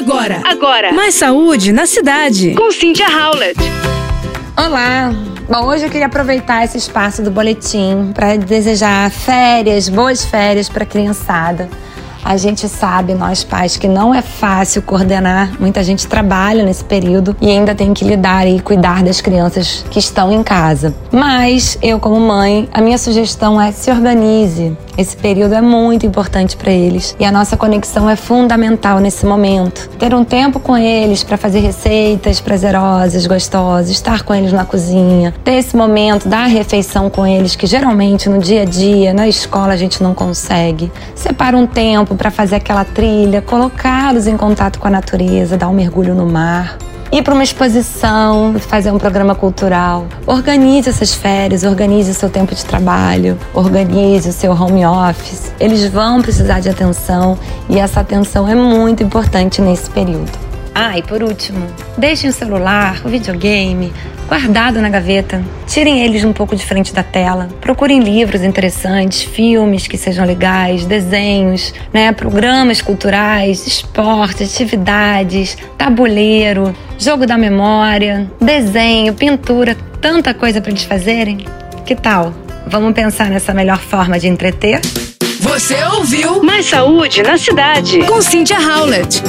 Agora, agora. Mais saúde na cidade. Com Cynthia Howlett. Olá. Bom, hoje eu queria aproveitar esse espaço do boletim para desejar férias, boas férias para a criançada. A gente sabe, nós pais, que não é fácil coordenar. Muita gente trabalha nesse período e ainda tem que lidar e cuidar das crianças que estão em casa. Mas eu, como mãe, a minha sugestão é se organize. Esse período é muito importante para eles e a nossa conexão é fundamental nesse momento. Ter um tempo com eles para fazer receitas prazerosas, gostosas, estar com eles na cozinha, ter esse momento da refeição com eles que geralmente no dia a dia, na escola a gente não consegue. Separa um tempo para fazer aquela trilha, colocá-los em contato com a natureza, dar um mergulho no mar ir para uma exposição, fazer um programa cultural. Organize essas férias, organize o seu tempo de trabalho, organize o seu home office. Eles vão precisar de atenção e essa atenção é muito importante nesse período. Ah, e por último, deixem o celular, o videogame guardado na gaveta. Tirem eles um pouco de frente da tela. Procurem livros interessantes, filmes que sejam legais, desenhos, né, programas culturais, esporte, atividades, tabuleiro, jogo da memória, desenho, pintura, tanta coisa para eles fazerem. Que tal? Vamos pensar nessa melhor forma de entreter? Você ouviu Mais saúde na cidade. Com Cynthia Howlett.